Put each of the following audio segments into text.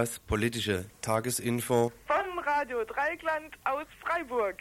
Das politische Tagesinfo von Radio Dreigland aus Freiburg.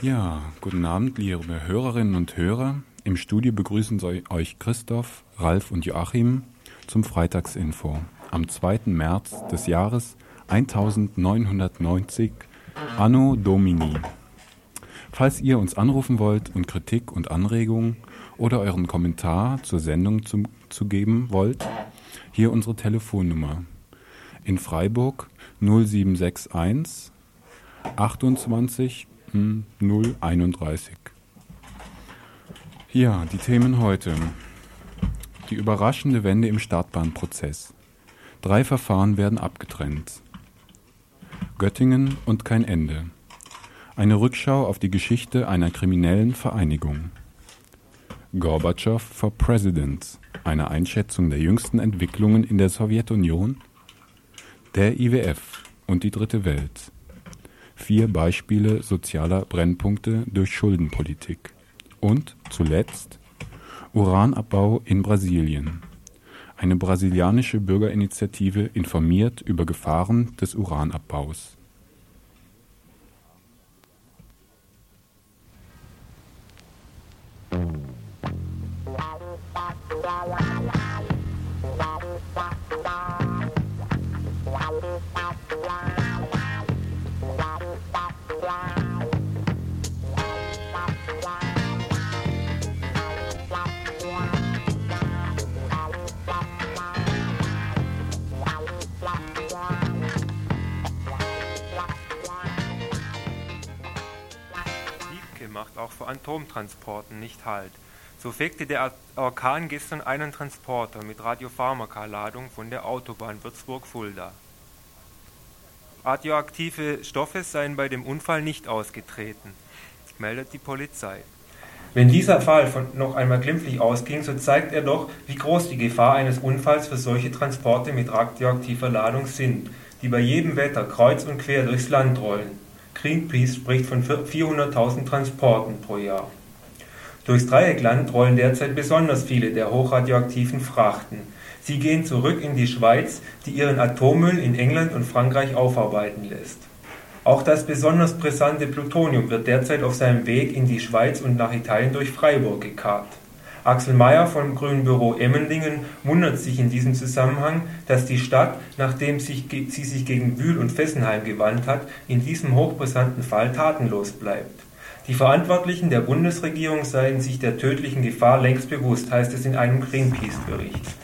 Ja, guten Abend, liebe Hörerinnen und Hörer. Im Studio begrüßen euch Christoph, Ralf und Joachim zum Freitagsinfo am 2. März des Jahres 1990 Anno Domini. Falls ihr uns anrufen wollt und Kritik und Anregungen oder euren Kommentar zur Sendung zu, zu geben wollt, hier unsere Telefonnummer. In Freiburg 0761 28 031. Ja, die Themen heute. Die überraschende Wende im Startbahnprozess. Drei Verfahren werden abgetrennt. Göttingen und kein Ende. Eine Rückschau auf die Geschichte einer kriminellen Vereinigung. Gorbatschow for President. Eine Einschätzung der jüngsten Entwicklungen in der Sowjetunion. Der IWF und die Dritte Welt. Vier Beispiele sozialer Brennpunkte durch Schuldenpolitik. Und zuletzt Uranabbau in Brasilien. Eine brasilianische Bürgerinitiative informiert über Gefahren des Uranabbaus. Auch vor Atomtransporten nicht Halt. So fegte der Orkan gestern einen Transporter mit Radiopharmaka-Ladung von der Autobahn Würzburg-Fulda. Radioaktive Stoffe seien bei dem Unfall nicht ausgetreten, meldet die Polizei. Wenn dieser Fall noch einmal glimpflich ausging, so zeigt er doch, wie groß die Gefahr eines Unfalls für solche Transporte mit radioaktiver Ladung sind, die bei jedem Wetter kreuz und quer durchs Land rollen. Greenpeace spricht von 400.000 Transporten pro Jahr. Durchs Dreieckland rollen derzeit besonders viele der hochradioaktiven Frachten. Sie gehen zurück in die Schweiz, die ihren Atommüll in England und Frankreich aufarbeiten lässt. Auch das besonders brisante Plutonium wird derzeit auf seinem Weg in die Schweiz und nach Italien durch Freiburg gekarrt. Axel Mayer vom Grünen Büro Emmendingen wundert sich in diesem Zusammenhang, dass die Stadt, nachdem sie sich gegen Wühl und Fessenheim gewandt hat, in diesem hochbrisanten Fall tatenlos bleibt. Die Verantwortlichen der Bundesregierung seien sich der tödlichen Gefahr längst bewusst, heißt es in einem Greenpeace-Bericht.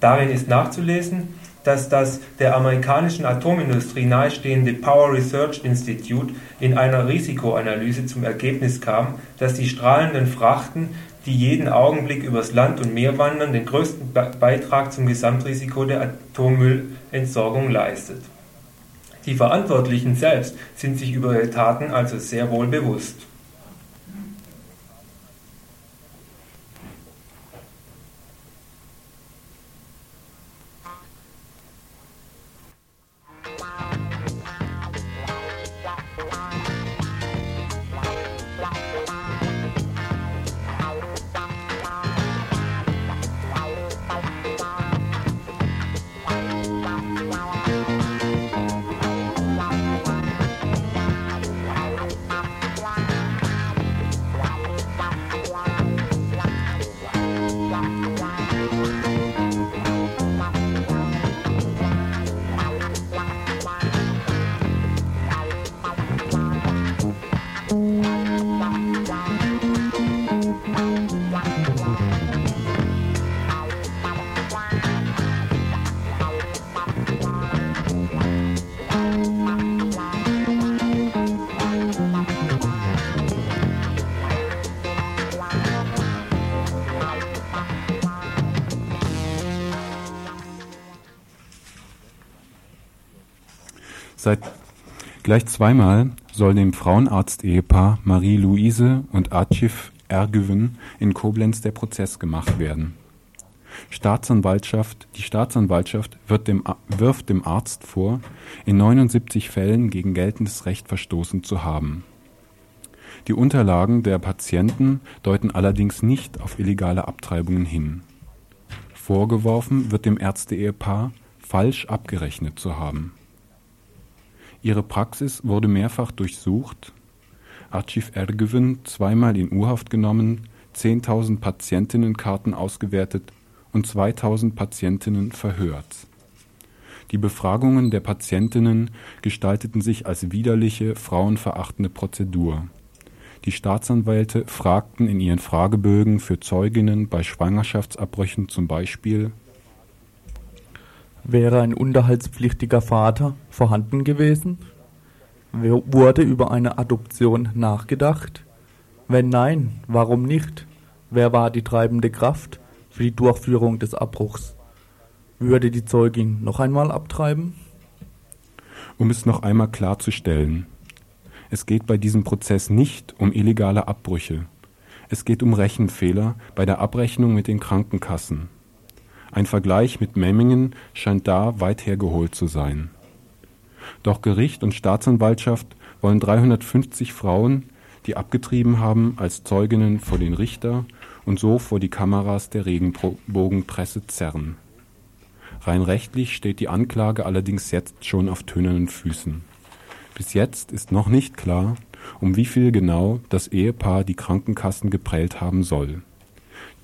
Darin ist nachzulesen, dass das der amerikanischen Atomindustrie nahestehende Power Research Institute in einer Risikoanalyse zum Ergebnis kam, dass die strahlenden Frachten die jeden Augenblick übers Land und Meer wandern, den größten Beitrag zum Gesamtrisiko der Atommüllentsorgung leistet. Die Verantwortlichen selbst sind sich über ihre Taten also sehr wohl bewusst. Seit gleich zweimal soll dem Frauenarzt-Ehepaar Marie-Louise und Archif Ergüven in Koblenz der Prozess gemacht werden. Staatsanwaltschaft, die Staatsanwaltschaft dem, wirft dem Arzt vor, in 79 Fällen gegen geltendes Recht verstoßen zu haben. Die Unterlagen der Patienten deuten allerdings nicht auf illegale Abtreibungen hin. Vorgeworfen wird dem Ärzte-Ehepaar, falsch abgerechnet zu haben. Ihre Praxis wurde mehrfach durchsucht, Archiv Ergüven zweimal in U-Haft genommen, 10.000 Patientinnenkarten ausgewertet und 2000 Patientinnen verhört. Die Befragungen der Patientinnen gestalteten sich als widerliche, frauenverachtende Prozedur. Die Staatsanwälte fragten in ihren Fragebögen für Zeuginnen bei Schwangerschaftsabbrüchen zum Beispiel Wäre ein unterhaltspflichtiger Vater vorhanden gewesen? Wurde über eine Adoption nachgedacht? Wenn nein, warum nicht? Wer war die treibende Kraft? für die Durchführung des Abbruchs. Würde die Zeugin noch einmal abtreiben? Um es noch einmal klarzustellen, es geht bei diesem Prozess nicht um illegale Abbrüche. Es geht um Rechenfehler bei der Abrechnung mit den Krankenkassen. Ein Vergleich mit Memmingen scheint da weit hergeholt zu sein. Doch Gericht und Staatsanwaltschaft wollen 350 Frauen, die abgetrieben haben, als Zeuginnen vor den Richter und so vor die Kameras der Regenbogenpresse zerren. Rein rechtlich steht die Anklage allerdings jetzt schon auf tönernen Füßen. Bis jetzt ist noch nicht klar, um wie viel genau das Ehepaar die Krankenkassen geprellt haben soll.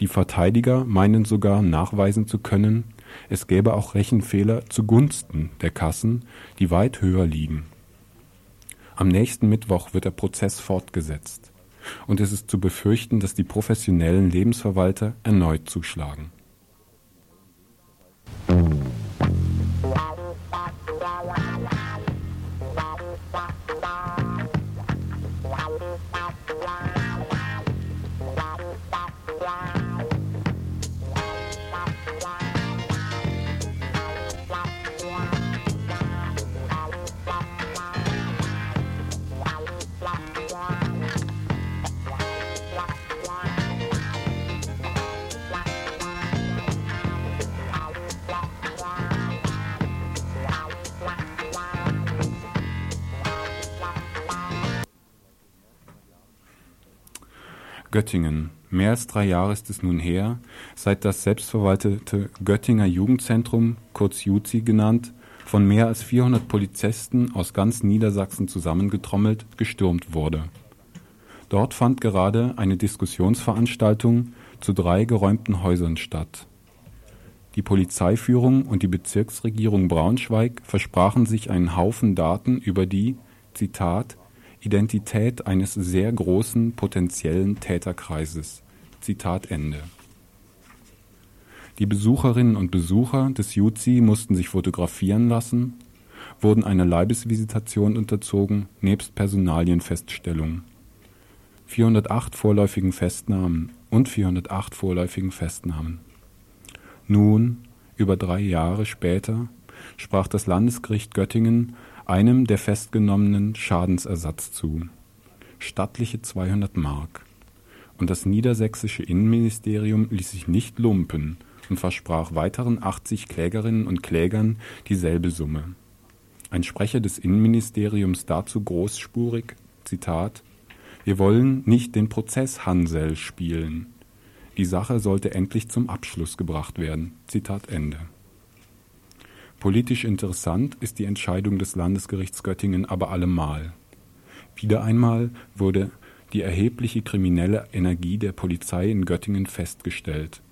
Die Verteidiger meinen sogar nachweisen zu können, es gäbe auch Rechenfehler zugunsten der Kassen, die weit höher liegen. Am nächsten Mittwoch wird der Prozess fortgesetzt und es ist zu befürchten, dass die professionellen Lebensverwalter erneut zuschlagen. Göttingen. Mehr als drei Jahre ist es nun her, seit das selbstverwaltete Göttinger Jugendzentrum, kurz JUZI genannt, von mehr als 400 Polizisten aus ganz Niedersachsen zusammengetrommelt, gestürmt wurde. Dort fand gerade eine Diskussionsveranstaltung zu drei geräumten Häusern statt. Die Polizeiführung und die Bezirksregierung Braunschweig versprachen sich einen Haufen Daten über die, Zitat, Identität eines sehr großen potenziellen Täterkreises. Zitat Ende. Die Besucherinnen und Besucher des JUZI mussten sich fotografieren lassen, wurden einer Leibesvisitation unterzogen, nebst Personalienfeststellung. 408 vorläufigen Festnahmen und 408 vorläufigen Festnahmen. Nun, über drei Jahre später, sprach das Landesgericht Göttingen einem der Festgenommenen Schadensersatz zu, stattliche 200 Mark. Und das niedersächsische Innenministerium ließ sich nicht lumpen und versprach weiteren 80 Klägerinnen und Klägern dieselbe Summe. Ein Sprecher des Innenministeriums dazu großspurig, Zitat, wir wollen nicht den Prozess Hansel spielen. Die Sache sollte endlich zum Abschluss gebracht werden. Zitat Ende. Politisch interessant ist die Entscheidung des Landesgerichts Göttingen aber allemal. Wieder einmal wurde die erhebliche kriminelle Energie der Polizei in Göttingen festgestellt.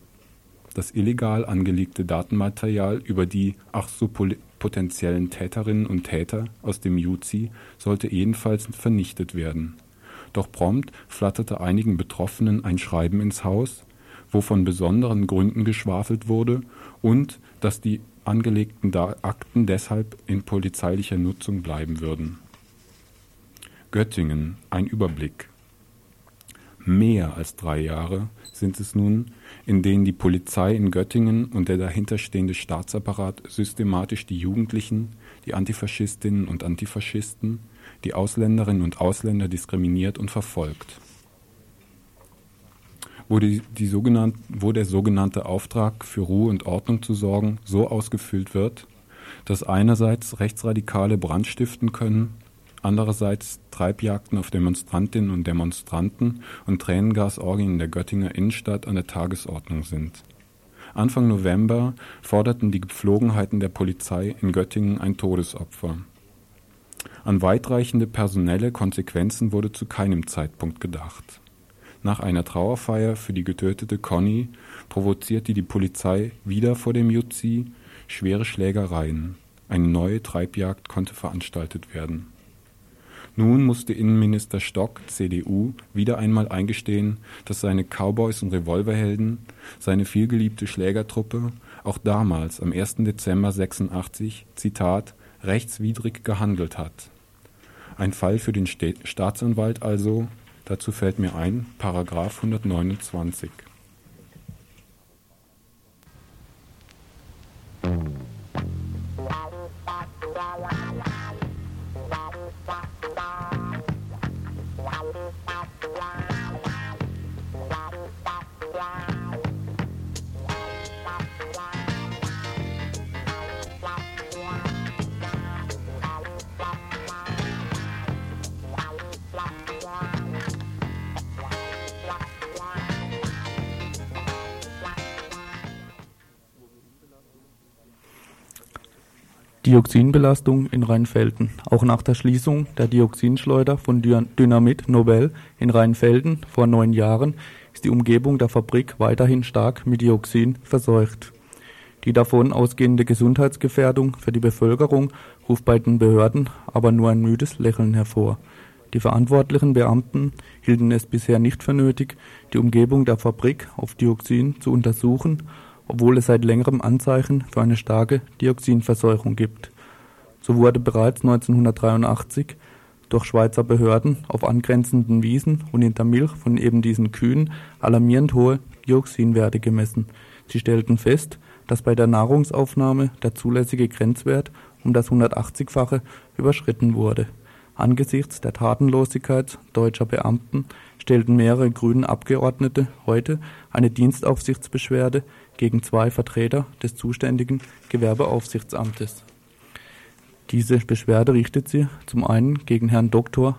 Das illegal angelegte Datenmaterial über die ach so potenziellen Täterinnen und Täter aus dem JUZI sollte ebenfalls vernichtet werden. Doch prompt flatterte einigen Betroffenen ein Schreiben ins Haus, wo von besonderen Gründen geschwafelt wurde und dass die angelegten Akten deshalb in polizeilicher Nutzung bleiben würden. Göttingen, ein Überblick. Mehr als drei Jahre sind es nun, in denen die Polizei in Göttingen und der dahinterstehende Staatsapparat systematisch die Jugendlichen, die Antifaschistinnen und Antifaschisten, die Ausländerinnen und Ausländer diskriminiert und verfolgt. Wo, die, die sogenannte, wo der sogenannte Auftrag für Ruhe und Ordnung zu sorgen so ausgefüllt wird, dass einerseits Rechtsradikale Brand stiften können, andererseits Treibjagden auf Demonstrantinnen und Demonstranten und Tränengasorgien in der Göttinger Innenstadt an der Tagesordnung sind. Anfang November forderten die Gepflogenheiten der Polizei in Göttingen ein Todesopfer. An weitreichende personelle Konsequenzen wurde zu keinem Zeitpunkt gedacht. Nach einer Trauerfeier für die getötete Conny provozierte die Polizei wieder vor dem Jutzi schwere Schlägereien. Eine neue Treibjagd konnte veranstaltet werden. Nun musste Innenminister Stock, CDU, wieder einmal eingestehen, dass seine Cowboys und Revolverhelden, seine vielgeliebte Schlägertruppe, auch damals am 1. Dezember 86, Zitat, rechtswidrig gehandelt hat. Ein Fall für den Staatsanwalt also, dazu fällt mir ein, Paragraph 129. Dioxinbelastung in Rheinfelden. Auch nach der Schließung der Dioxinschleuder von Dynamit Nobel in Rheinfelden vor neun Jahren ist die Umgebung der Fabrik weiterhin stark mit Dioxin verseucht. Die davon ausgehende Gesundheitsgefährdung für die Bevölkerung ruft bei den Behörden aber nur ein müdes Lächeln hervor. Die verantwortlichen Beamten hielten es bisher nicht für nötig, die Umgebung der Fabrik auf Dioxin zu untersuchen obwohl es seit längerem Anzeichen für eine starke Dioxinverseuchung gibt. So wurde bereits 1983 durch Schweizer Behörden auf angrenzenden Wiesen und in der Milch von eben diesen Kühen alarmierend hohe Dioxinwerte gemessen. Sie stellten fest, dass bei der Nahrungsaufnahme der zulässige Grenzwert um das 180-fache überschritten wurde. Angesichts der Tatenlosigkeit deutscher Beamten stellten mehrere grünen Abgeordnete heute eine Dienstaufsichtsbeschwerde gegen zwei Vertreter des zuständigen Gewerbeaufsichtsamtes. Diese Beschwerde richtet sie zum einen gegen Herrn Dr.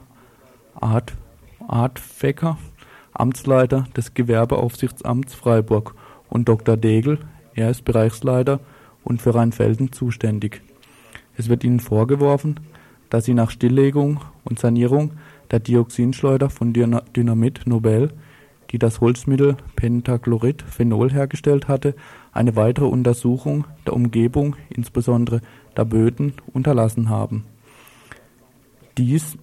Art, Art Fecker, Amtsleiter des Gewerbeaufsichtsamts Freiburg, und Dr. Degel, er ist Bereichsleiter und für Rheinfelden zuständig. Es wird ihnen vorgeworfen, dass sie nach Stilllegung und Sanierung der Dioxinschleuder von Dynamit Nobel die das Holzmittel Pentachlorid Phenol hergestellt hatte, eine weitere Untersuchung der Umgebung, insbesondere der Böden, unterlassen haben. Dies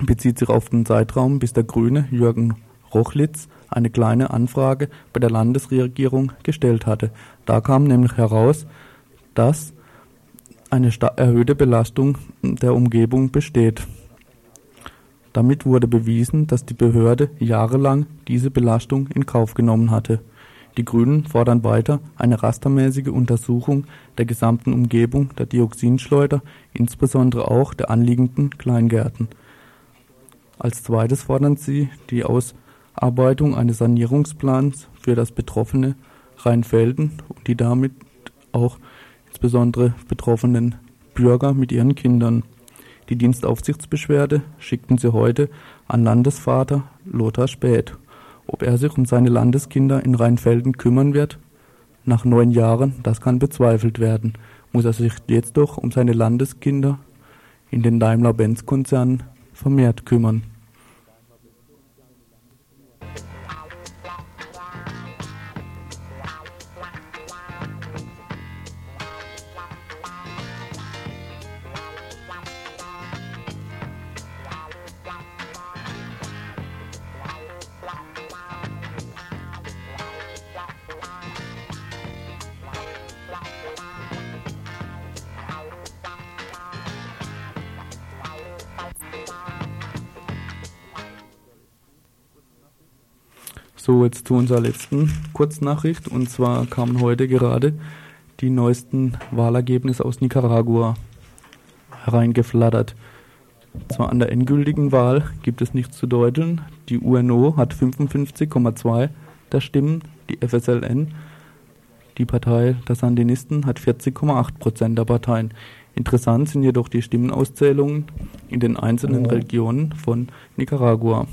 bezieht sich auf den Zeitraum, bis der Grüne Jürgen Rochlitz eine kleine Anfrage bei der Landesregierung gestellt hatte. Da kam nämlich heraus, dass eine erhöhte Belastung der Umgebung besteht. Damit wurde bewiesen, dass die Behörde jahrelang diese Belastung in Kauf genommen hatte. Die Grünen fordern weiter eine rastermäßige Untersuchung der gesamten Umgebung der Dioxinschleuder, insbesondere auch der anliegenden Kleingärten. Als zweites fordern sie die Ausarbeitung eines Sanierungsplans für das betroffene Rheinfelden und die damit auch insbesondere betroffenen Bürger mit ihren Kindern. Die Dienstaufsichtsbeschwerde schickten sie heute an Landesvater Lothar Späth. Ob er sich um seine Landeskinder in Rheinfelden kümmern wird? Nach neun Jahren, das kann bezweifelt werden. Muss er sich jetzt doch um seine Landeskinder in den Daimler-Benz-Konzernen vermehrt kümmern. So, jetzt zu unserer letzten Kurznachricht. Und zwar kamen heute gerade die neuesten Wahlergebnisse aus Nicaragua hereingeflattert. Zwar an der endgültigen Wahl gibt es nichts zu deuteln. Die UNO hat 55,2% der Stimmen. Die FSLN, die Partei der Sandinisten, hat 40,8 Prozent der Parteien. Interessant sind jedoch die Stimmenauszählungen in den einzelnen Regionen von Nicaragua.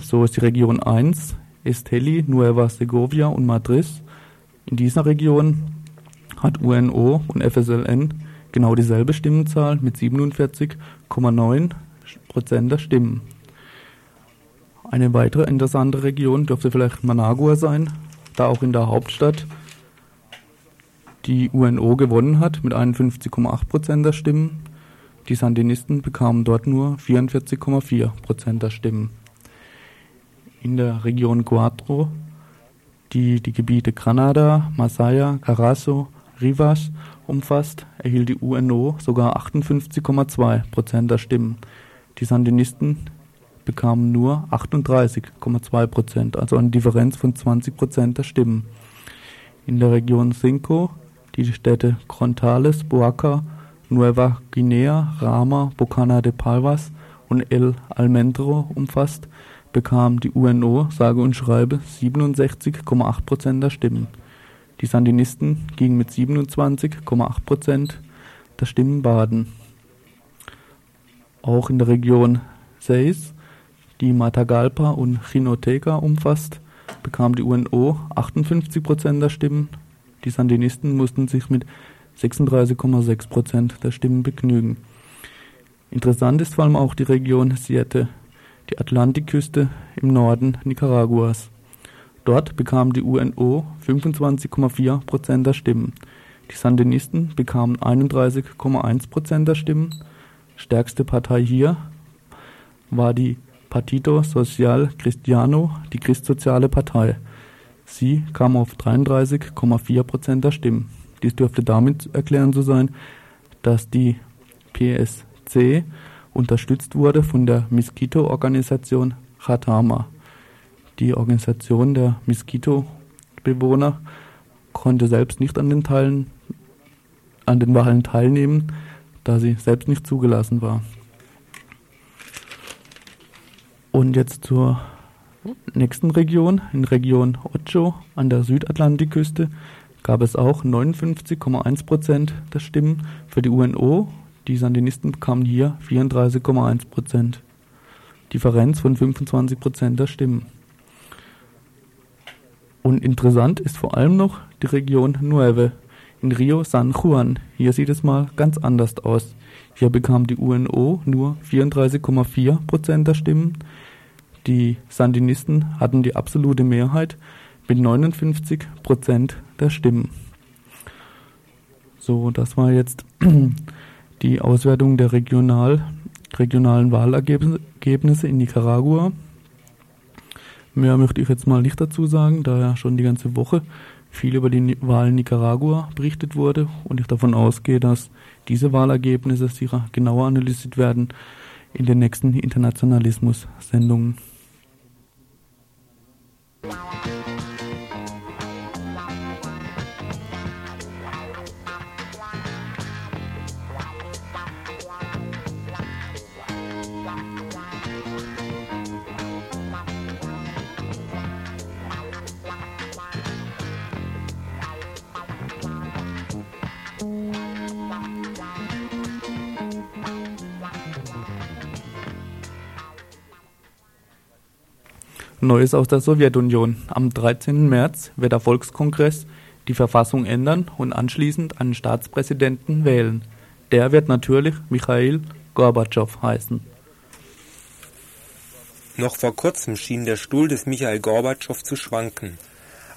So ist die Region 1 Esteli, Nueva Segovia und Madrid. In dieser Region hat UNO und FSLN genau dieselbe Stimmenzahl mit 47,9 Prozent der Stimmen. Eine weitere interessante Region dürfte vielleicht Managua sein, da auch in der Hauptstadt die UNO gewonnen hat mit 51,8 Prozent der Stimmen. Die Sandinisten bekamen dort nur 44,4 Prozent der Stimmen. In der Region Cuatro, die die Gebiete Granada, Masaya, Carazo, Rivas umfasst, erhielt die UNO sogar 58,2 Prozent der Stimmen. Die Sandinisten bekamen nur 38,2 Prozent, also eine Differenz von 20 Prozent der Stimmen. In der Region Cinco, die die Städte Crontales, Boaca, Nueva Guinea, Rama, Bocana de Palmas und El Almendro umfasst, bekam die UNO sage und schreibe 67,8 Prozent der Stimmen. Die Sandinisten gingen mit 27,8 Prozent der Stimmen baden. Auch in der Region Seis, die Matagalpa und Chinoteca umfasst, bekam die UNO 58 Prozent der Stimmen. Die Sandinisten mussten sich mit 36,6 Prozent der Stimmen begnügen. Interessant ist vor allem auch die Region Siete, die Atlantikküste im Norden Nicaraguas. Dort bekam die UNO 25,4 Prozent der Stimmen. Die Sandinisten bekamen 31,1 Prozent der Stimmen. Stärkste Partei hier war die Partido Social Cristiano, die Christsoziale Partei. Sie kam auf 33,4 Prozent der Stimmen. Dies dürfte damit erklären zu sein, dass die PSC unterstützt wurde von der Mosquito-Organisation Chatama. Die Organisation der Mosquito-Bewohner konnte selbst nicht an den, Teilen, an den Wahlen teilnehmen, da sie selbst nicht zugelassen war. Und jetzt zur nächsten Region, in Region Ocho an der Südatlantikküste, gab es auch 59,1 Prozent der Stimmen für die UNO. Die Sandinisten bekamen hier 34,1 Prozent. Differenz von 25 Prozent der Stimmen. Und interessant ist vor allem noch die Region Nueve in Rio San Juan. Hier sieht es mal ganz anders aus. Hier bekam die UNO nur 34,4 Prozent der Stimmen. Die Sandinisten hatten die absolute Mehrheit mit 59 Prozent der Stimmen. So, das war jetzt die Auswertung der regional, regionalen Wahlergebnisse in Nicaragua. Mehr möchte ich jetzt mal nicht dazu sagen, da ja schon die ganze Woche viel über die Wahl in Nicaragua berichtet wurde und ich davon ausgehe, dass diese Wahlergebnisse sicher genauer analysiert werden in den nächsten Internationalismus-Sendungen. Neues aus der Sowjetunion. Am 13. März wird der Volkskongress die Verfassung ändern und anschließend einen Staatspräsidenten wählen. Der wird natürlich Michail Gorbatschow heißen. Noch vor kurzem schien der Stuhl des Michail Gorbatschow zu schwanken.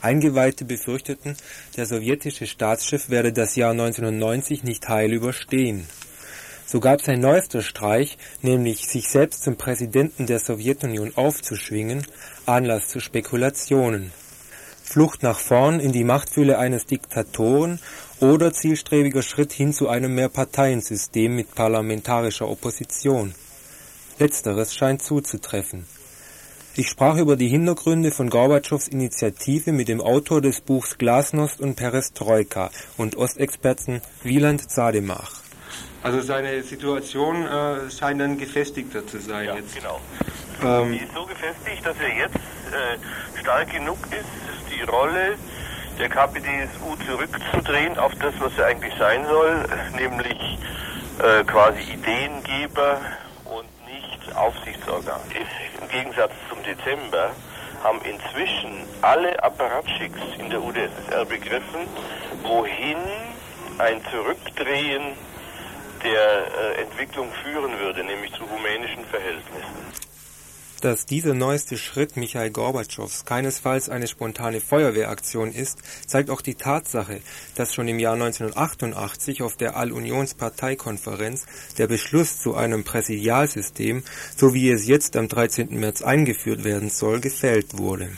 Eingeweihte befürchteten, der sowjetische Staatschef werde das Jahr 1990 nicht heil überstehen. So gab sein neuester Streich, nämlich sich selbst zum Präsidenten der Sowjetunion aufzuschwingen, Anlass zu Spekulationen. Flucht nach vorn in die Machtfülle eines Diktatoren oder zielstrebiger Schritt hin zu einem Mehrparteiensystem mit parlamentarischer Opposition. Letzteres scheint zuzutreffen. Ich sprach über die Hintergründe von Gorbatschows Initiative mit dem Autor des Buchs Glasnost und Perestroika und Ostexperten Wieland Zademach. Also seine Situation äh, scheint dann gefestigter zu sein ja, jetzt. genau. Ähm, Die ist so gefestigt, dass er jetzt äh, stark genug ist, die Rolle der KPDSU zurückzudrehen auf das, was sie eigentlich sein soll, nämlich äh, quasi Ideengeber und nicht Aufsichtsorgan. Im Gegensatz zum Dezember haben inzwischen alle Apparatschicks in der UdSSR begriffen, wohin ein Zurückdrehen der äh, Entwicklung führen würde, nämlich zu rumänischen Verhältnissen. Dass dieser neueste Schritt Michail Gorbatschows keinesfalls eine spontane Feuerwehraktion ist, zeigt auch die Tatsache, dass schon im Jahr 1988 auf der All-Unions-Parteikonferenz der Beschluss zu einem Präsidialsystem, so wie es jetzt am 13. März eingeführt werden soll, gefällt wurde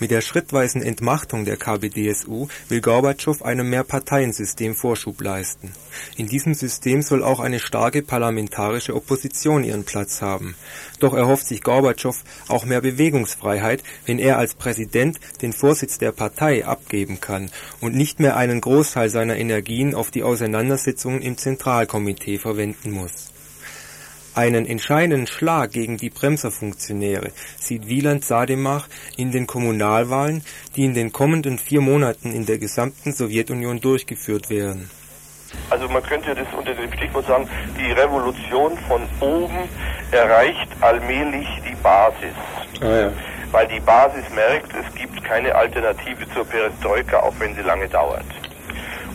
mit der schrittweisen Entmachtung der KPdSU will Gorbatschow einem Mehrparteiensystem Vorschub leisten. In diesem System soll auch eine starke parlamentarische Opposition ihren Platz haben. Doch erhofft sich Gorbatschow auch mehr Bewegungsfreiheit, wenn er als Präsident den Vorsitz der Partei abgeben kann und nicht mehr einen Großteil seiner Energien auf die Auseinandersetzungen im Zentralkomitee verwenden muss einen entscheidenden Schlag gegen die Bremserfunktionäre sieht Wieland Sademach in den Kommunalwahlen, die in den kommenden vier Monaten in der gesamten Sowjetunion durchgeführt werden. Also man könnte das unter dem Stichwort sagen, die Revolution von oben erreicht allmählich die Basis. Ah, ja. Weil die Basis merkt, es gibt keine Alternative zur Perestroika, auch wenn sie lange dauert.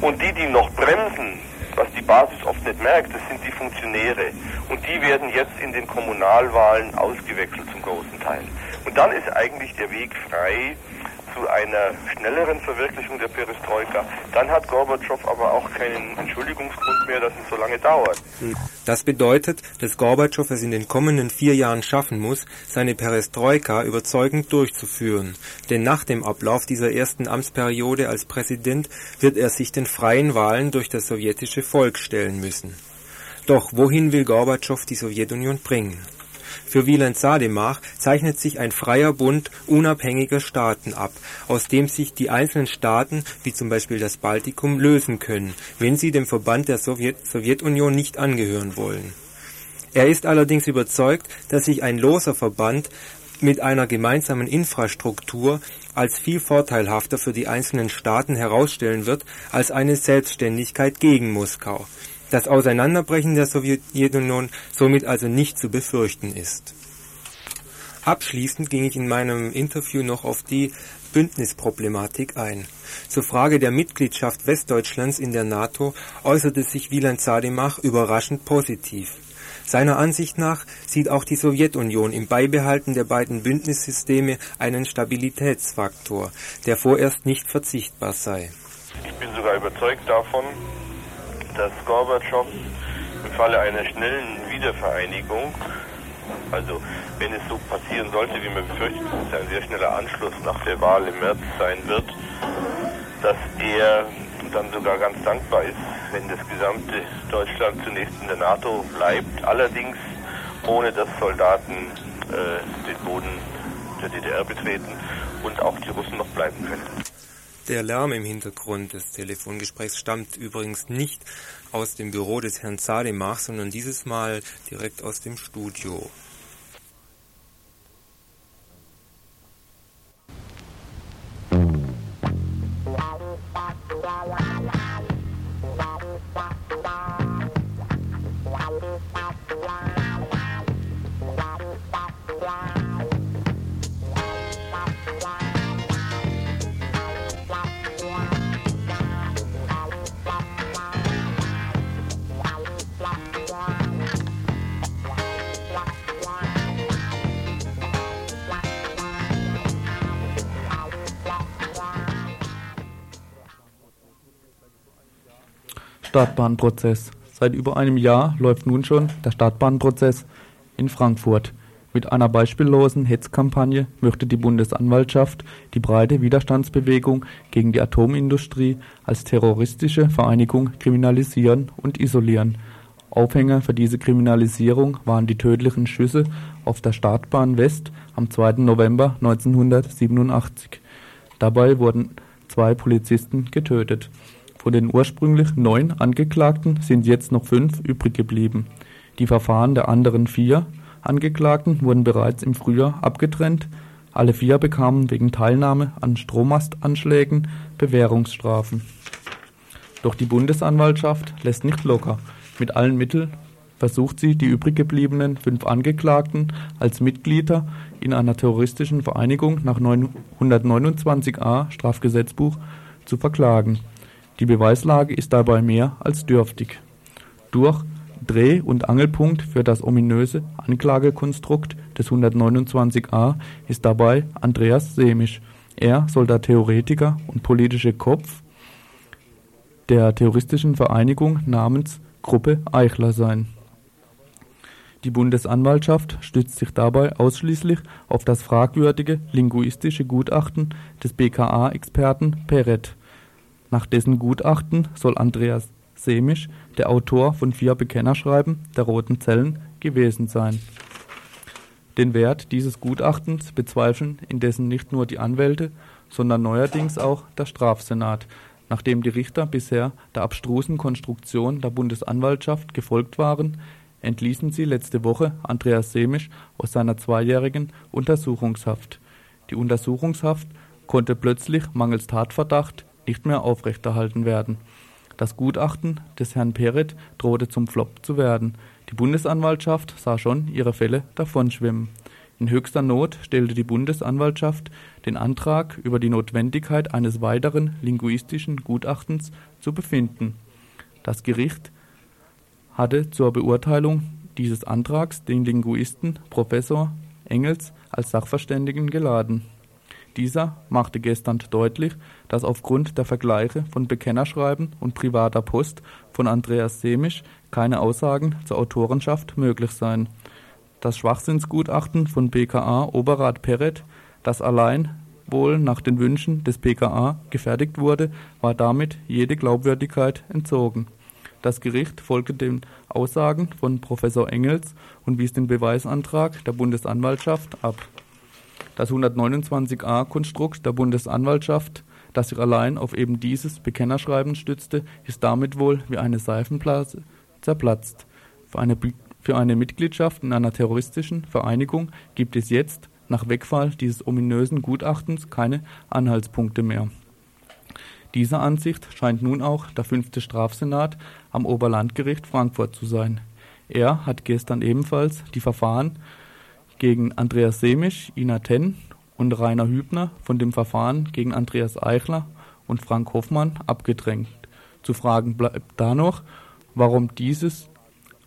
Und die, die noch bremsen, was die Basis oft nicht merkt, das sind die Funktionäre. Und die werden jetzt in den Kommunalwahlen ausgewechselt zum großen Teil. Und dann ist eigentlich der Weg frei zu einer schnelleren Verwirklichung der Perestroika. Dann hat Gorbatschow aber auch keinen Entschuldigungsgrund mehr, dass es so lange dauert. Das bedeutet, dass Gorbatschow es in den kommenden vier Jahren schaffen muss, seine Perestroika überzeugend durchzuführen. Denn nach dem Ablauf dieser ersten Amtsperiode als Präsident wird er sich den freien Wahlen durch das sowjetische Volk stellen müssen. Doch wohin will Gorbatschow die Sowjetunion bringen? Für Wieland Sademach zeichnet sich ein freier Bund unabhängiger Staaten ab, aus dem sich die einzelnen Staaten, wie zum Beispiel das Baltikum, lösen können, wenn sie dem Verband der Sowjet Sowjetunion nicht angehören wollen. Er ist allerdings überzeugt, dass sich ein loser Verband mit einer gemeinsamen Infrastruktur als viel vorteilhafter für die einzelnen Staaten herausstellen wird als eine Selbstständigkeit gegen Moskau das Auseinanderbrechen der Sowjetunion somit also nicht zu befürchten ist. Abschließend ging ich in meinem Interview noch auf die Bündnisproblematik ein. Zur Frage der Mitgliedschaft Westdeutschlands in der NATO äußerte sich Wieland Sademach überraschend positiv. Seiner Ansicht nach sieht auch die Sowjetunion im Beibehalten der beiden Bündnissysteme einen Stabilitätsfaktor, der vorerst nicht verzichtbar sei. Ich bin sogar überzeugt davon, dass Gorbatschow im Falle einer schnellen Wiedervereinigung, also wenn es so passieren sollte, wie man befürchtet, dass es ein sehr schneller Anschluss nach der Wahl im März sein wird, dass er dann sogar ganz dankbar ist, wenn das gesamte Deutschland zunächst in der NATO bleibt, allerdings ohne dass Soldaten äh, den Boden der DDR betreten und auch die Russen noch bleiben können. Der Lärm im Hintergrund des Telefongesprächs stammt übrigens nicht aus dem Büro des Herrn Zademach, sondern dieses Mal direkt aus dem Studio. Startbahnprozess. Seit über einem Jahr läuft nun schon der Startbahnprozess in Frankfurt. Mit einer beispiellosen Hetzkampagne möchte die Bundesanwaltschaft die breite Widerstandsbewegung gegen die Atomindustrie als terroristische Vereinigung kriminalisieren und isolieren. Aufhänger für diese Kriminalisierung waren die tödlichen Schüsse auf der Startbahn West am 2. November 1987. Dabei wurden zwei Polizisten getötet. Von den ursprünglich neun Angeklagten sind jetzt noch fünf übrig geblieben. Die Verfahren der anderen vier Angeklagten wurden bereits im Frühjahr abgetrennt, Alle vier bekamen wegen Teilnahme an Strommastanschlägen Bewährungsstrafen. Doch die Bundesanwaltschaft lässt nicht locker. Mit allen Mitteln versucht sie, die übrig gebliebenen fünf Angeklagten als Mitglieder in einer terroristischen Vereinigung nach 129a Strafgesetzbuch zu verklagen. Die Beweislage ist dabei mehr als dürftig. Durch Dreh- und Angelpunkt für das ominöse Anklagekonstrukt des 129a ist dabei Andreas Semisch. Er soll der Theoretiker und politische Kopf der terroristischen Vereinigung namens Gruppe Eichler sein. Die Bundesanwaltschaft stützt sich dabei ausschließlich auf das fragwürdige linguistische Gutachten des BKA-Experten Perret. Nach dessen Gutachten soll Andreas Semisch der Autor von vier Bekennerschreiben der Roten Zellen gewesen sein. Den Wert dieses Gutachtens bezweifeln indessen nicht nur die Anwälte, sondern neuerdings auch der Strafsenat, nachdem die Richter bisher der abstrusen Konstruktion der Bundesanwaltschaft gefolgt waren, entließen sie letzte Woche Andreas Semisch aus seiner zweijährigen Untersuchungshaft. Die Untersuchungshaft konnte plötzlich mangels Tatverdacht nicht mehr aufrechterhalten werden das Gutachten des Herrn Peret drohte zum Flop zu werden. Die Bundesanwaltschaft sah schon ihre Fälle davonschwimmen. In höchster Not stellte die Bundesanwaltschaft den Antrag, über die Notwendigkeit eines weiteren linguistischen Gutachtens zu befinden. Das Gericht hatte zur Beurteilung dieses Antrags den Linguisten Professor Engels als Sachverständigen geladen dieser machte gestern deutlich, dass aufgrund der Vergleiche von Bekennerschreiben und privater Post von Andreas Semisch keine Aussagen zur Autorenschaft möglich seien. Das Schwachsinnsgutachten von BKA Oberrat Perret, das allein wohl nach den Wünschen des BKA gefertigt wurde, war damit jede Glaubwürdigkeit entzogen. Das Gericht folgte den Aussagen von Professor Engels und wies den Beweisantrag der Bundesanwaltschaft ab das 129a-Konstrukt der Bundesanwaltschaft, das sich allein auf eben dieses Bekennerschreiben stützte, ist damit wohl wie eine Seifenblase zerplatzt. Für eine, für eine Mitgliedschaft in einer terroristischen Vereinigung gibt es jetzt, nach Wegfall dieses ominösen Gutachtens, keine Anhaltspunkte mehr. Dieser Ansicht scheint nun auch der fünfte Strafsenat am Oberlandgericht Frankfurt zu sein. Er hat gestern ebenfalls die Verfahren gegen Andreas Semisch, Ina Tenn und Rainer Hübner von dem Verfahren gegen Andreas Eichler und Frank Hoffmann abgedrängt. Zu fragen bleibt da noch, warum dieses,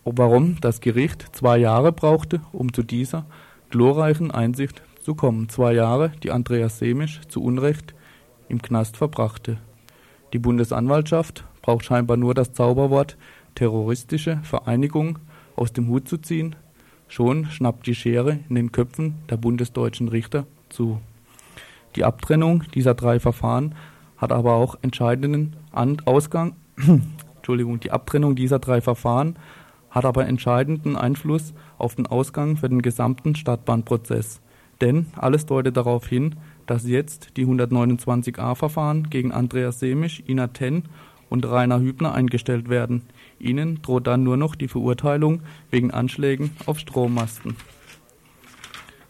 warum das Gericht zwei Jahre brauchte, um zu dieser glorreichen Einsicht zu kommen. Zwei Jahre, die Andreas Semisch zu Unrecht im Knast verbrachte. Die Bundesanwaltschaft braucht scheinbar nur das Zauberwort terroristische Vereinigung aus dem Hut zu ziehen, Schon schnappt die Schere in den Köpfen der bundesdeutschen Richter zu. Die Abtrennung dieser drei Verfahren hat aber auch entscheidenden Ausgang. Entschuldigung, die Abtrennung dieser drei Verfahren hat aber entscheidenden Einfluss auf den Ausgang für den gesamten Stadtbahnprozess. Denn alles deutet darauf hin, dass jetzt die 129a-Verfahren gegen Andreas Semisch, Ina Ten und Rainer Hübner eingestellt werden. Ihnen droht dann nur noch die Verurteilung wegen Anschlägen auf Strommasten.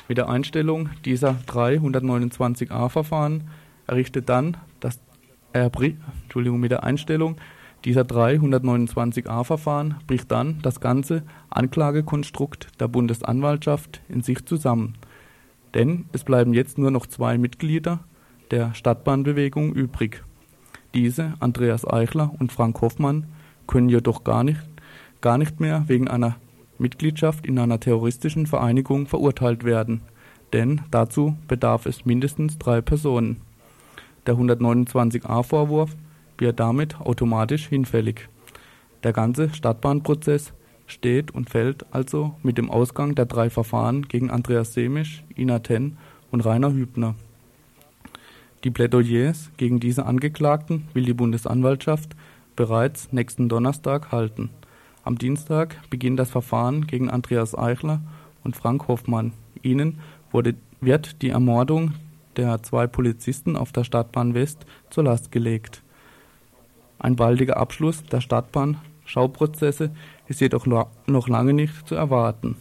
Mit der Einstellung dieser drei 129a-Verfahren errichtet dann das Entschuldigung, mit der Einstellung dieser drei 129a-Verfahren bricht dann das ganze Anklagekonstrukt der Bundesanwaltschaft in sich zusammen. Denn es bleiben jetzt nur noch zwei Mitglieder der Stadtbahnbewegung übrig. Diese, Andreas Eichler und Frank Hoffmann, können jedoch gar nicht, gar nicht mehr wegen einer Mitgliedschaft in einer terroristischen Vereinigung verurteilt werden, denn dazu bedarf es mindestens drei Personen. Der 129a-Vorwurf wird damit automatisch hinfällig. Der ganze Stadtbahnprozess steht und fällt also mit dem Ausgang der drei Verfahren gegen Andreas Semisch, Ina Ten und Rainer Hübner. Die Plädoyers gegen diese Angeklagten will die Bundesanwaltschaft bereits nächsten Donnerstag halten. Am Dienstag beginnt das Verfahren gegen Andreas Eichler und Frank Hoffmann. Ihnen wurde, wird die Ermordung der zwei Polizisten auf der Stadtbahn West zur Last gelegt. Ein baldiger Abschluss der Stadtbahn-Schauprozesse ist jedoch noch lange nicht zu erwarten.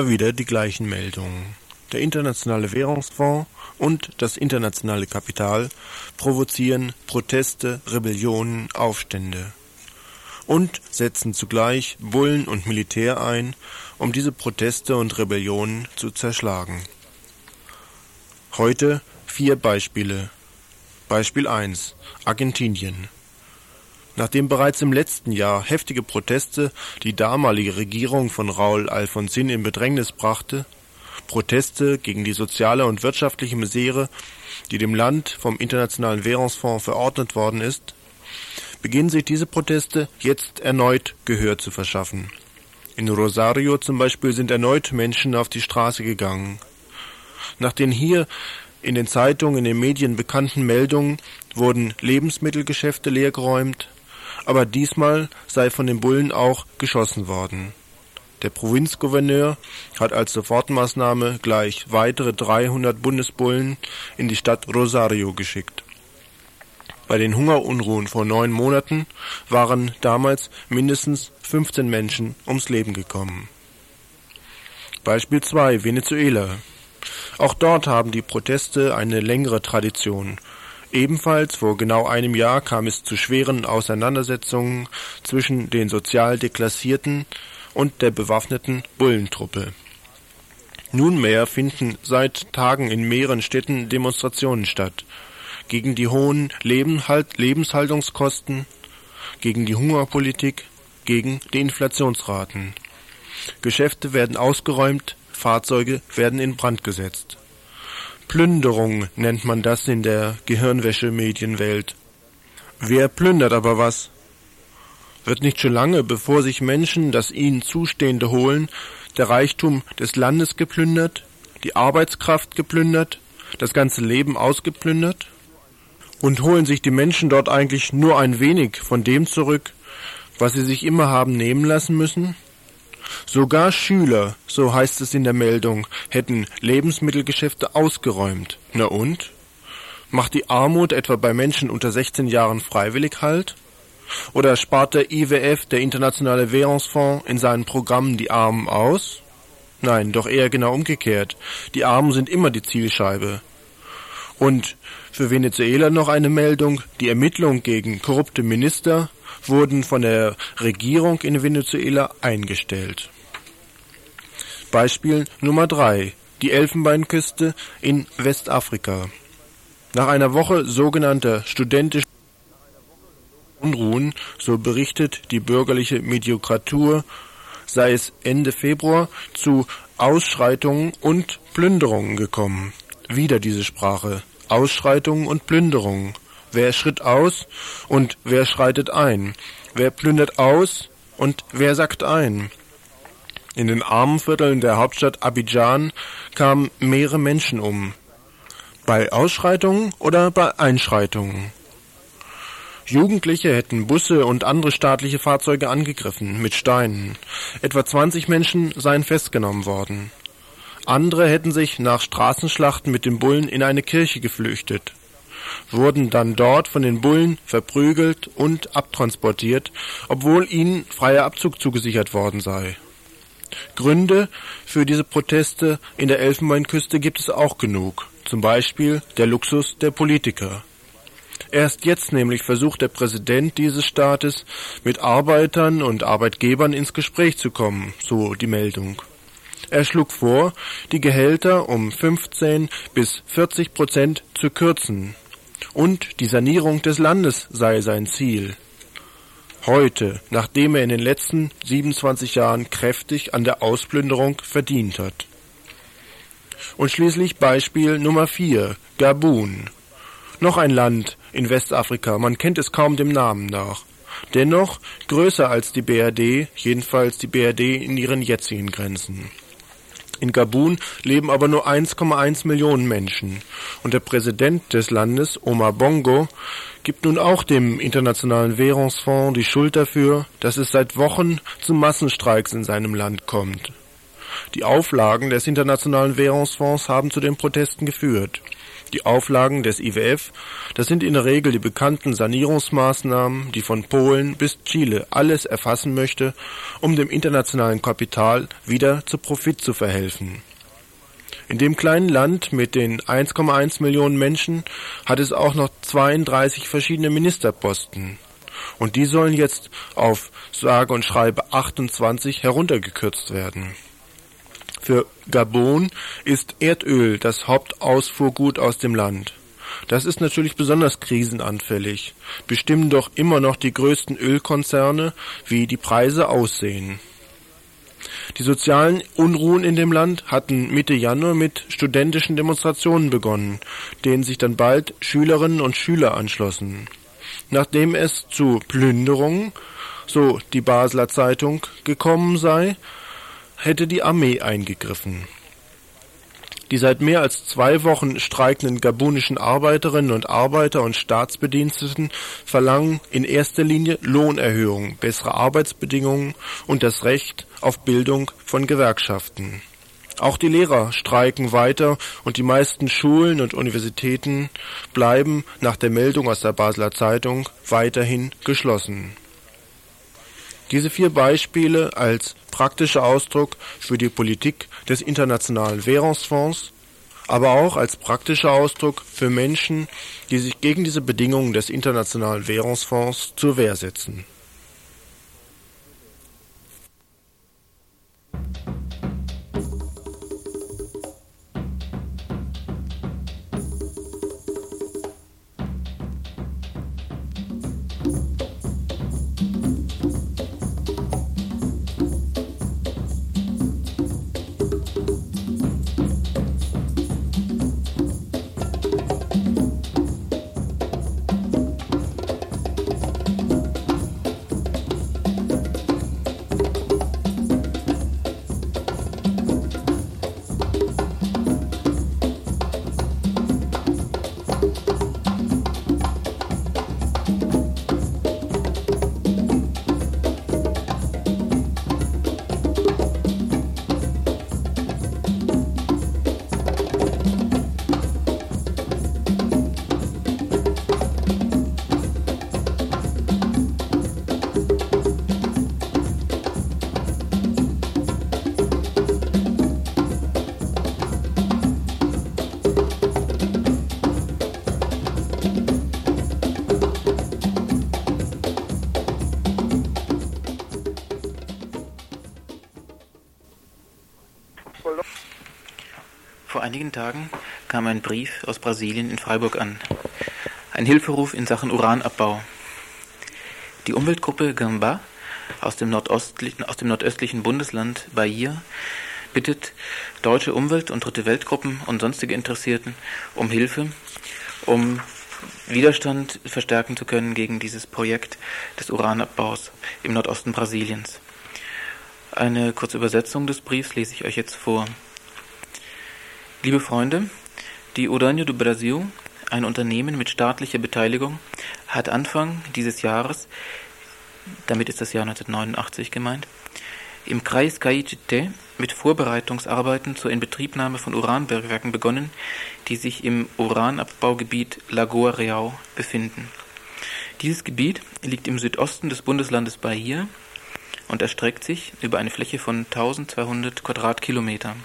Immer wieder die gleichen Meldungen. Der Internationale Währungsfonds und das internationale Kapital provozieren Proteste, Rebellionen, Aufstände und setzen zugleich Bullen und Militär ein, um diese Proteste und Rebellionen zu zerschlagen. Heute vier Beispiele. Beispiel 1 Argentinien. Nachdem bereits im letzten Jahr heftige Proteste die damalige Regierung von Raúl Alfonsín in Bedrängnis brachte, Proteste gegen die soziale und wirtschaftliche Misere, die dem Land vom Internationalen Währungsfonds verordnet worden ist, beginnen sich diese Proteste jetzt erneut Gehör zu verschaffen. In Rosario zum Beispiel sind erneut Menschen auf die Straße gegangen. Nach den hier in den Zeitungen, in den Medien bekannten Meldungen wurden Lebensmittelgeschäfte leergeräumt, aber diesmal sei von den Bullen auch geschossen worden. Der Provinzgouverneur hat als Sofortmaßnahme gleich weitere 300 Bundesbullen in die Stadt Rosario geschickt. Bei den Hungerunruhen vor neun Monaten waren damals mindestens 15 Menschen ums Leben gekommen. Beispiel 2 Venezuela. Auch dort haben die Proteste eine längere Tradition. Ebenfalls vor genau einem Jahr kam es zu schweren Auseinandersetzungen zwischen den sozial Deklassierten und der bewaffneten Bullentruppe. Nunmehr finden seit Tagen in mehreren Städten Demonstrationen statt. Gegen die hohen Lebenshaltungskosten, gegen die Hungerpolitik, gegen die Inflationsraten. Geschäfte werden ausgeräumt, Fahrzeuge werden in Brand gesetzt. Plünderung nennt man das in der Gehirnwäsche-Medienwelt. Wer plündert aber was? Wird nicht schon lange, bevor sich Menschen das ihnen Zustehende holen, der Reichtum des Landes geplündert, die Arbeitskraft geplündert, das ganze Leben ausgeplündert? Und holen sich die Menschen dort eigentlich nur ein wenig von dem zurück, was sie sich immer haben nehmen lassen müssen? Sogar Schüler, so heißt es in der Meldung, hätten Lebensmittelgeschäfte ausgeräumt. Na und? Macht die Armut etwa bei Menschen unter 16 Jahren freiwillig Halt? Oder spart der IWF, der Internationale Währungsfonds, in seinen Programmen die Armen aus? Nein, doch eher genau umgekehrt. Die Armen sind immer die Zielscheibe. Und für Venezuela noch eine Meldung, die Ermittlung gegen korrupte Minister wurden von der Regierung in Venezuela eingestellt. Beispiel Nummer drei: Die Elfenbeinküste in Westafrika. Nach einer Woche sogenannter studentischer Unruhen, so berichtet die bürgerliche Mediokratur, sei es Ende Februar zu Ausschreitungen und Plünderungen gekommen. Wieder diese Sprache. Ausschreitungen und Plünderungen. Wer schritt aus und wer schreitet ein? Wer plündert aus und wer sackt ein? In den Armenvierteln der Hauptstadt Abidjan kamen mehrere Menschen um. Bei Ausschreitungen oder bei Einschreitungen? Jugendliche hätten Busse und andere staatliche Fahrzeuge angegriffen mit Steinen. Etwa 20 Menschen seien festgenommen worden. Andere hätten sich nach Straßenschlachten mit den Bullen in eine Kirche geflüchtet, wurden dann dort von den Bullen verprügelt und abtransportiert, obwohl ihnen freier Abzug zugesichert worden sei. Gründe für diese Proteste in der Elfenbeinküste gibt es auch genug, zum Beispiel der Luxus der Politiker. Erst jetzt nämlich versucht der Präsident dieses Staates mit Arbeitern und Arbeitgebern ins Gespräch zu kommen, so die Meldung. Er schlug vor, die Gehälter um 15 bis 40 Prozent zu kürzen. Und die Sanierung des Landes sei sein Ziel. Heute, nachdem er in den letzten 27 Jahren kräftig an der Ausplünderung verdient hat. Und schließlich Beispiel Nummer 4, Gabun. Noch ein Land in Westafrika, man kennt es kaum dem Namen nach. Dennoch größer als die BRD, jedenfalls die BRD in ihren jetzigen Grenzen. In Gabun leben aber nur 1,1 Millionen Menschen. Und der Präsident des Landes, Omar Bongo, gibt nun auch dem Internationalen Währungsfonds die Schuld dafür, dass es seit Wochen zu Massenstreiks in seinem Land kommt. Die Auflagen des Internationalen Währungsfonds haben zu den Protesten geführt. Die Auflagen des IWF, das sind in der Regel die bekannten Sanierungsmaßnahmen, die von Polen bis Chile alles erfassen möchte, um dem internationalen Kapital wieder zu Profit zu verhelfen. In dem kleinen Land mit den 1,1 Millionen Menschen hat es auch noch 32 verschiedene Ministerposten. Und die sollen jetzt auf sage und schreibe 28 heruntergekürzt werden. Für Gabon ist Erdöl das Hauptausfuhrgut aus dem Land. Das ist natürlich besonders krisenanfällig, bestimmen doch immer noch die größten Ölkonzerne, wie die Preise aussehen. Die sozialen Unruhen in dem Land hatten Mitte Januar mit studentischen Demonstrationen begonnen, denen sich dann bald Schülerinnen und Schüler anschlossen. Nachdem es zu Plünderungen, so die Basler Zeitung, gekommen sei, hätte die Armee eingegriffen. Die seit mehr als zwei Wochen streikenden gabunischen Arbeiterinnen und Arbeiter und Staatsbediensteten verlangen in erster Linie Lohnerhöhungen, bessere Arbeitsbedingungen und das Recht auf Bildung von Gewerkschaften. Auch die Lehrer streiken weiter und die meisten Schulen und Universitäten bleiben nach der Meldung aus der Basler Zeitung weiterhin geschlossen. Diese vier Beispiele als praktischer Ausdruck für die Politik des Internationalen Währungsfonds, aber auch als praktischer Ausdruck für Menschen, die sich gegen diese Bedingungen des Internationalen Währungsfonds zur Wehr setzen. Tagen kam ein Brief aus Brasilien in Freiburg an. Ein Hilferuf in Sachen Uranabbau. Die Umweltgruppe Gamba aus dem, nordöstlichen, aus dem nordöstlichen Bundesland Bahia bittet deutsche Umwelt- und Dritte Weltgruppen und sonstige Interessierten um Hilfe, um Widerstand verstärken zu können gegen dieses Projekt des Uranabbaus im Nordosten Brasiliens. Eine kurze Übersetzung des Briefs lese ich euch jetzt vor. Liebe Freunde, die Uranio do Brasil, ein Unternehmen mit staatlicher Beteiligung, hat Anfang dieses Jahres, damit ist das Jahr 1989 gemeint, im Kreis Caetité mit Vorbereitungsarbeiten zur Inbetriebnahme von Uranbergwerken begonnen, die sich im Uranabbaugebiet Lagoa Real befinden. Dieses Gebiet liegt im Südosten des Bundeslandes Bahia und erstreckt sich über eine Fläche von 1200 Quadratkilometern.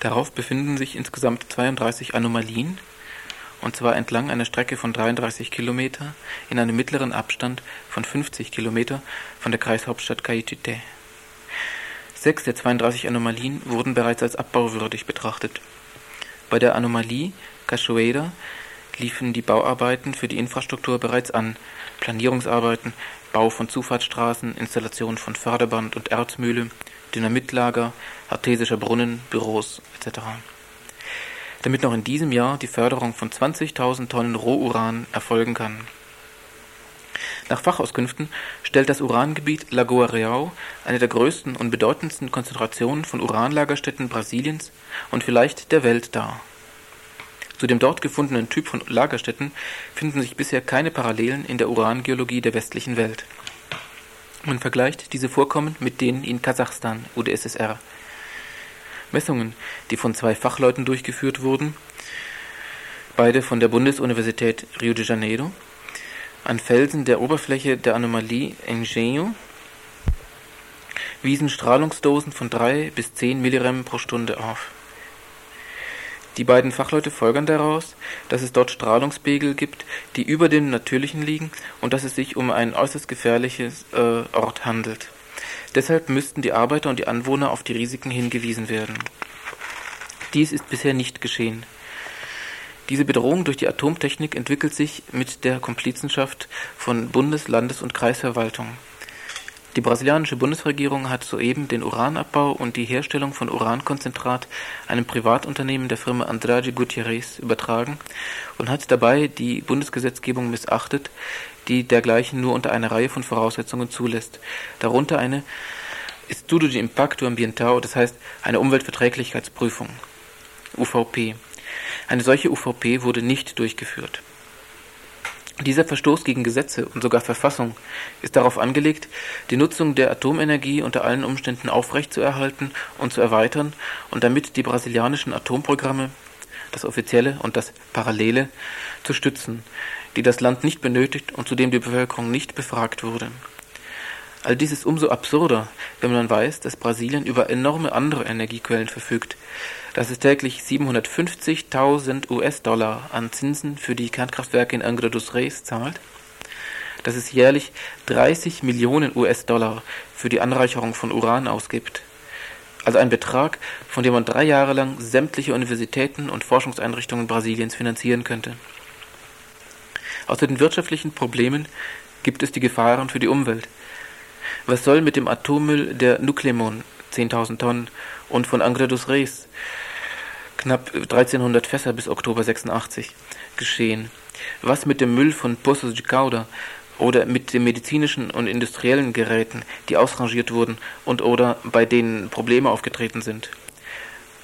Darauf befinden sich insgesamt 32 Anomalien, und zwar entlang einer Strecke von 33 Kilometer in einem mittleren Abstand von 50 Kilometer von der Kreishauptstadt Caetité. Sechs der 32 Anomalien wurden bereits als abbauwürdig betrachtet. Bei der Anomalie Cachoeira liefen die Bauarbeiten für die Infrastruktur bereits an, Planierungsarbeiten, Bau von Zufahrtsstraßen, Installation von Förderband und Erzmühle, Dynamitlager, artesischer Brunnen, Büros etc. Damit noch in diesem Jahr die Förderung von 20.000 Tonnen Rohuran erfolgen kann. Nach Fachauskünften stellt das Urangebiet Lagoa Real eine der größten und bedeutendsten Konzentrationen von Uranlagerstätten Brasiliens und vielleicht der Welt dar. Zu dem dort gefundenen Typ von Lagerstätten finden sich bisher keine Parallelen in der Urangeologie der westlichen Welt. Man vergleicht diese Vorkommen mit denen in Kasachstan, UdSSR, Messungen, die von zwei Fachleuten durchgeführt wurden, beide von der Bundesuniversität Rio de Janeiro, an Felsen der Oberfläche der Anomalie Engenho wiesen Strahlungsdosen von 3 bis 10 Millirem pro Stunde auf. Die beiden Fachleute folgern daraus, dass es dort Strahlungspegel gibt, die über dem natürlichen liegen und dass es sich um einen äußerst gefährlichen äh, Ort handelt. Deshalb müssten die Arbeiter und die Anwohner auf die Risiken hingewiesen werden. Dies ist bisher nicht geschehen. Diese Bedrohung durch die Atomtechnik entwickelt sich mit der Komplizenschaft von Bundes-, Landes- und Kreisverwaltungen. Die brasilianische Bundesregierung hat soeben den Uranabbau und die Herstellung von Urankonzentrat einem Privatunternehmen der Firma Andrade Gutierrez übertragen und hat dabei die Bundesgesetzgebung missachtet, die dergleichen nur unter einer Reihe von Voraussetzungen zulässt, darunter eine Estudo de Impacto Ambiental, das heißt eine Umweltverträglichkeitsprüfung, UVP. Eine solche UVP wurde nicht durchgeführt. Dieser Verstoß gegen Gesetze und sogar Verfassung ist darauf angelegt, die Nutzung der Atomenergie unter allen Umständen aufrechtzuerhalten und zu erweitern und damit die brasilianischen Atomprogramme, das offizielle und das parallele, zu stützen, die das Land nicht benötigt und zu dem die Bevölkerung nicht befragt wurde. All dies ist umso absurder, wenn man weiß, dass Brasilien über enorme andere Energiequellen verfügt, dass es täglich 750.000 US-Dollar an Zinsen für die Kernkraftwerke in Angra dos Reis zahlt, dass es jährlich 30 Millionen US-Dollar für die Anreicherung von Uran ausgibt. Also ein Betrag, von dem man drei Jahre lang sämtliche Universitäten und Forschungseinrichtungen Brasiliens finanzieren könnte. Außer den wirtschaftlichen Problemen gibt es die Gefahren für die Umwelt. Was soll mit dem Atommüll der Nuclemon, 10.000 Tonnen, und von Angra dos Reis, knapp 1300 Fässer bis Oktober 86, geschehen? Was mit dem Müll von Poços de Cauda oder mit den medizinischen und industriellen Geräten, die ausrangiert wurden und oder bei denen Probleme aufgetreten sind?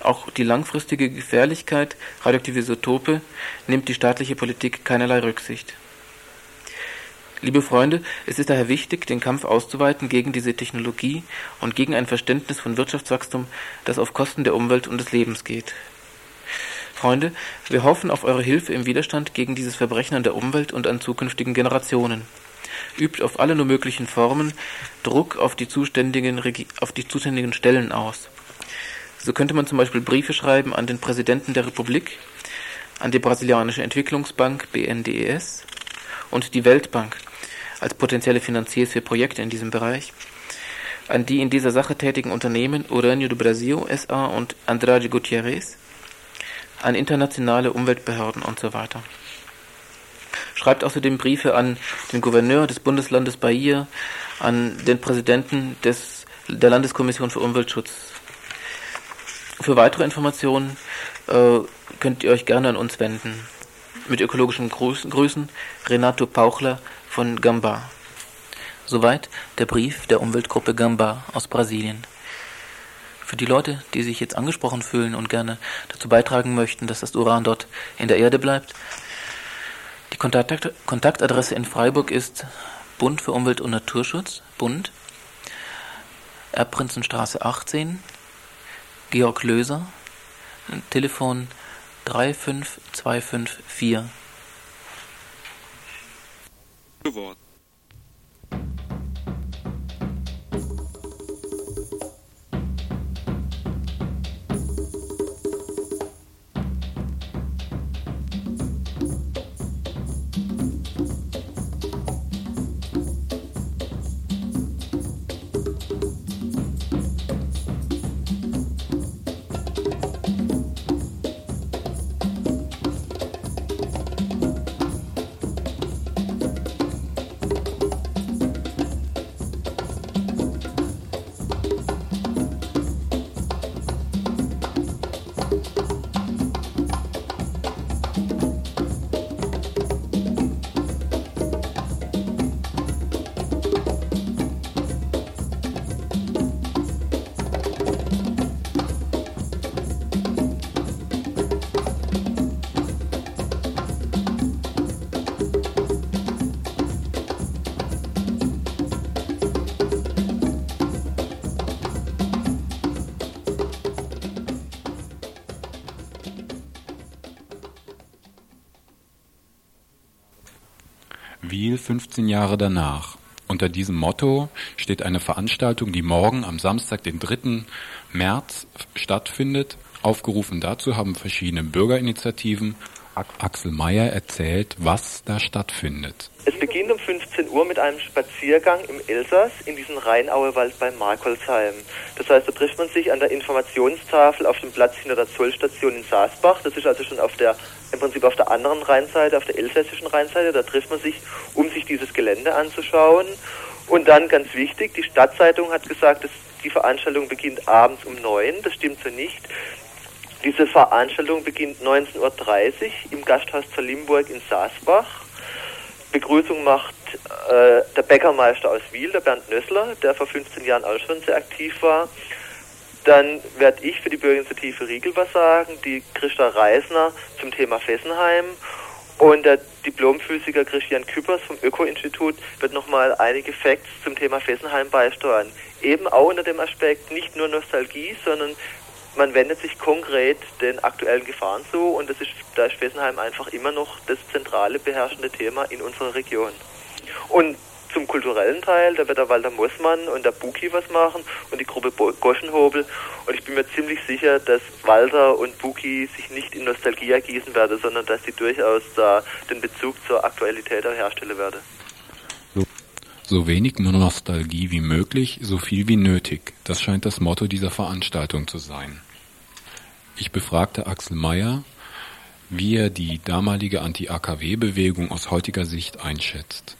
Auch die langfristige Gefährlichkeit radioaktiver Isotope nimmt die staatliche Politik keinerlei Rücksicht. Liebe Freunde, es ist daher wichtig, den Kampf auszuweiten gegen diese Technologie und gegen ein Verständnis von Wirtschaftswachstum, das auf Kosten der Umwelt und des Lebens geht. Freunde, wir hoffen auf eure Hilfe im Widerstand gegen dieses Verbrechen an der Umwelt und an zukünftigen Generationen. Übt auf alle nur möglichen Formen Druck auf die zuständigen, auf die zuständigen Stellen aus. So könnte man zum Beispiel Briefe schreiben an den Präsidenten der Republik, an die Brasilianische Entwicklungsbank BNDES und die Weltbank als potenzielle Finanziers für Projekte in diesem Bereich, an die in dieser Sache tätigen Unternehmen Uranio do Brasil SA und Andrade Gutierrez, an internationale Umweltbehörden und so weiter. Schreibt außerdem Briefe an den Gouverneur des Bundeslandes Bahia, an den Präsidenten des, der Landeskommission für Umweltschutz. Für weitere Informationen äh, könnt ihr euch gerne an uns wenden. Mit ökologischen Grüßen, Grüßen Renato Pauchler von Gamba. Soweit der Brief der Umweltgruppe Gamba aus Brasilien. Für die Leute, die sich jetzt angesprochen fühlen und gerne dazu beitragen möchten, dass das Uran dort in der Erde bleibt, die Kontakt Kontaktadresse in Freiburg ist Bund für Umwelt und Naturschutz, Bund, Erbprinzenstraße 18, Georg Löser, Telefon 35254. Geworden. 15 Jahre danach. Unter diesem Motto steht eine Veranstaltung, die morgen am Samstag, den 3. März stattfindet. Aufgerufen dazu haben verschiedene Bürgerinitiativen. Axel Mayer erzählt, was da stattfindet. Es beginnt um 15 Uhr mit einem Spaziergang im Elsass in diesen Rheinauewald bei Markolsheim. Das heißt, da trifft man sich an der Informationstafel auf dem Platz hinter der Zollstation in Saasbach. Das ist also schon auf der, im Prinzip auf der anderen Rheinseite, auf der elsässischen Rheinseite. Da trifft man sich, um sich dieses Gelände anzuschauen. Und dann ganz wichtig, die Stadtzeitung hat gesagt, dass die Veranstaltung beginnt abends um neun. Das stimmt so nicht. Diese Veranstaltung beginnt 19.30 Uhr im Gasthaus zur Limburg in Saasbach. Begrüßung macht äh, der Bäckermeister aus Wiel, der Bernd Nössler, der vor 15 Jahren auch schon sehr aktiv war. Dann werde ich für die Bürgerinitiative Riegel was sagen, die Christa Reisner zum Thema Fessenheim und der Diplomphysiker Christian Küppers vom Öko-Institut wird nochmal einige Facts zum Thema Fessenheim beisteuern. Eben auch unter dem Aspekt nicht nur Nostalgie, sondern man wendet sich konkret den aktuellen Gefahren zu und das ist, da ist Fessenheim einfach immer noch das zentrale beherrschende Thema in unserer Region. Und zum kulturellen Teil, da wird der Walter Mossmann und der Buki was machen und die Gruppe Goschenhobel. Und ich bin mir ziemlich sicher, dass Walter und Buki sich nicht in Nostalgie ergießen werden, sondern dass sie durchaus da den Bezug zur Aktualität herstellen werden. So wenig Nostalgie wie möglich, so viel wie nötig. Das scheint das Motto dieser Veranstaltung zu sein. Ich befragte Axel Mayer, wie er die damalige Anti-AKW-Bewegung aus heutiger Sicht einschätzt.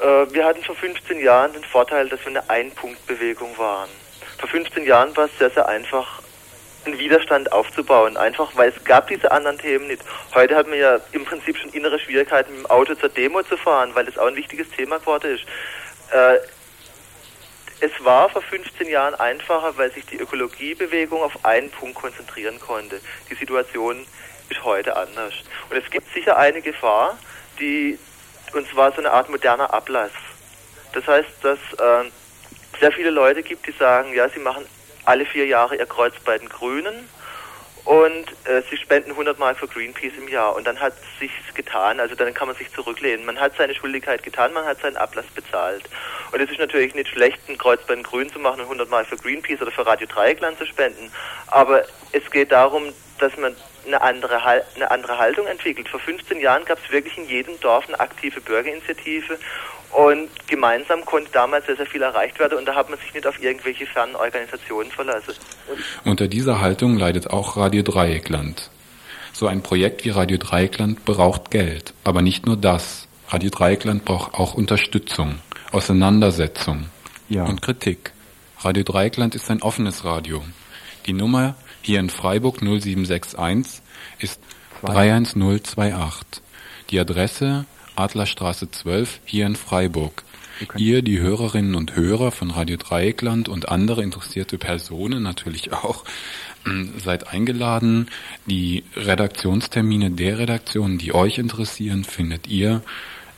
Äh, wir hatten vor 15 Jahren den Vorteil, dass wir eine Ein-Punkt-Bewegung waren. Vor 15 Jahren war es sehr, sehr einfach, einen Widerstand aufzubauen, einfach weil es gab diese anderen Themen nicht. Heute hat man ja im Prinzip schon innere Schwierigkeiten, mit dem Auto zur Demo zu fahren, weil das auch ein wichtiges Thema geworden ist. Es war vor 15 Jahren einfacher, weil sich die Ökologiebewegung auf einen Punkt konzentrieren konnte. Die Situation ist heute anders. Und es gibt sicher eine Gefahr, die, und zwar so eine Art moderner Ablass. Das heißt, dass äh, sehr viele Leute gibt, die sagen, ja, sie machen alle vier Jahre ihr Kreuz bei den Grünen und äh, sie spenden 100 Mark für Greenpeace im Jahr und dann hat sich's getan, also dann kann man sich zurücklehnen. Man hat seine Schuldigkeit getan, man hat seinen Ablass bezahlt. Und es ist natürlich nicht schlecht, ein Kreuz bei den Grünen zu machen und 100 Mark für Greenpeace oder für Radio Dreieckland zu spenden, aber es geht darum, dass man eine andere, eine andere Haltung entwickelt. Vor 15 Jahren gab es wirklich in jedem Dorf eine aktive Bürgerinitiative und gemeinsam konnte damals sehr, sehr viel erreicht werden und da hat man sich nicht auf irgendwelche fernen Organisationen verlassen. Und Unter dieser Haltung leidet auch Radio Dreieckland. So ein Projekt wie Radio Dreieckland braucht Geld, aber nicht nur das. Radio Dreieckland braucht auch Unterstützung, Auseinandersetzung ja. und Kritik. Radio Dreieckland ist ein offenes Radio. Die Nummer hier in Freiburg 0761 ist 31028. Die Adresse Adlerstraße 12 hier in Freiburg. Ihr, die Hörerinnen und Hörer von Radio Dreieckland und andere interessierte Personen natürlich auch, ähm, seid eingeladen. Die Redaktionstermine der Redaktionen, die euch interessieren, findet ihr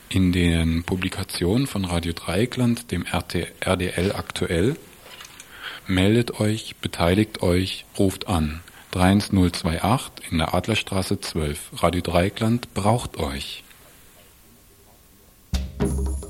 in den Publikationen von Radio Dreieckland, dem RDL aktuell meldet euch, beteiligt euch, ruft an. 31028 in der Adlerstraße 12. Radio Dreieckland braucht euch. Thank you.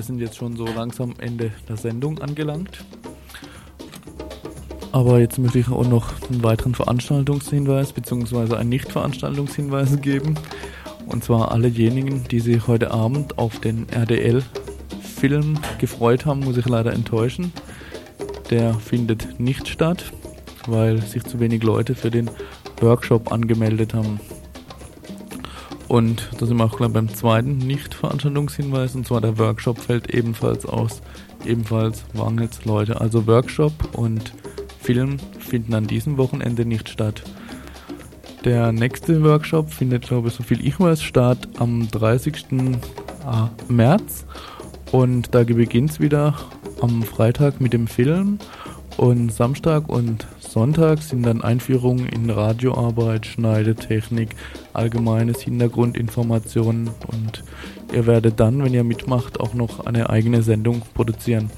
Wir sind jetzt schon so langsam Ende der Sendung angelangt. Aber jetzt möchte ich auch noch einen weiteren Veranstaltungshinweis bzw. einen Nicht-Veranstaltungshinweis geben. Und zwar allejenigen, die sich heute Abend auf den RDL-Film gefreut haben, muss ich leider enttäuschen. Der findet nicht statt, weil sich zu wenig Leute für den Workshop angemeldet haben. Und da sind wir auch gleich beim zweiten Nicht-Veranstaltungshinweis, und zwar der Workshop fällt ebenfalls aus. Ebenfalls Wangels Leute. Also Workshop und Film finden an diesem Wochenende nicht statt. Der nächste Workshop findet, glaube ich, so viel ich weiß, statt am 30. März. Und da beginnt es wieder am Freitag mit dem Film. Und Samstag und Sonntag sind dann Einführungen in Radioarbeit, Schneidetechnik, allgemeines Hintergrundinformationen und ihr werdet dann, wenn ihr mitmacht, auch noch eine eigene Sendung produzieren.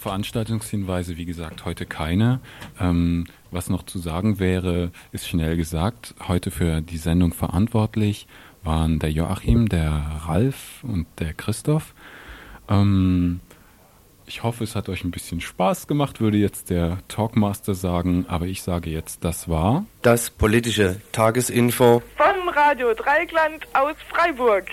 Veranstaltungshinweise, wie gesagt, heute keine. Ähm, was noch zu sagen wäre, ist schnell gesagt. Heute für die Sendung verantwortlich waren der Joachim, der Ralf und der Christoph. Ähm, ich hoffe, es hat euch ein bisschen Spaß gemacht, würde jetzt der Talkmaster sagen. Aber ich sage jetzt, das war das politische Tagesinfo von Radio Dreigland aus Freiburg.